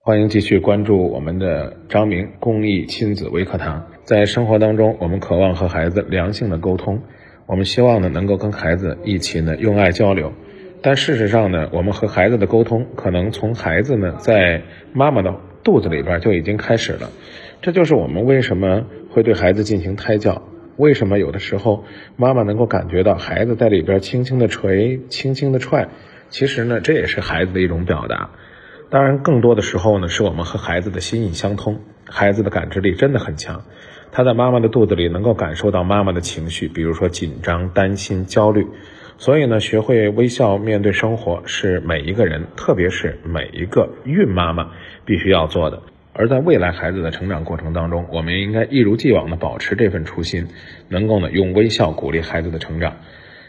欢迎继续关注我们的张明公益亲子微课堂。在生活当中，我们渴望和孩子良性的沟通，我们希望呢能够跟孩子一起呢用爱交流。但事实上呢，我们和孩子的沟通可能从孩子呢在妈妈的肚子里边就已经开始了。这就是我们为什么会对孩子进行胎教，为什么有的时候妈妈能够感觉到孩子在里边轻轻的捶、轻轻的踹，其实呢这也是孩子的一种表达。当然，更多的时候呢，是我们和孩子的心意相通。孩子的感知力真的很强，他在妈妈的肚子里能够感受到妈妈的情绪，比如说紧张、担心、焦虑。所以呢，学会微笑面对生活是每一个人，特别是每一个孕妈妈必须要做的。而在未来孩子的成长过程当中，我们应该一如既往的保持这份初心，能够呢用微笑鼓励孩子的成长。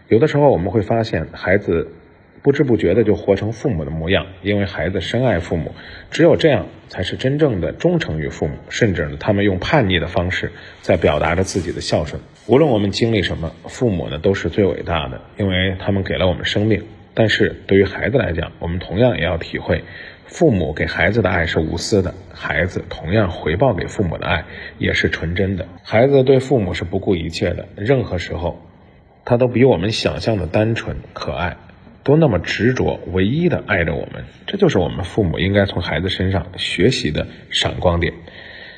有的时候我们会发现孩子。不知不觉的就活成父母的模样，因为孩子深爱父母，只有这样才是真正的忠诚于父母。甚至呢，他们用叛逆的方式在表达着自己的孝顺。无论我们经历什么，父母呢都是最伟大的，因为他们给了我们生命。但是对于孩子来讲，我们同样也要体会，父母给孩子的爱是无私的，孩子同样回报给父母的爱也是纯真的。孩子对父母是不顾一切的，任何时候，他都比我们想象的单纯可爱。都那么执着，唯一的爱着我们，这就是我们父母应该从孩子身上学习的闪光点。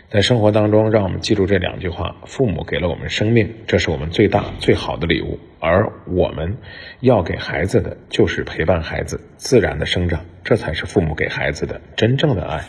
在生活当中，让我们记住这两句话：父母给了我们生命，这是我们最大最好的礼物；而我们要给孩子的，就是陪伴孩子自然的生长，这才是父母给孩子的真正的爱。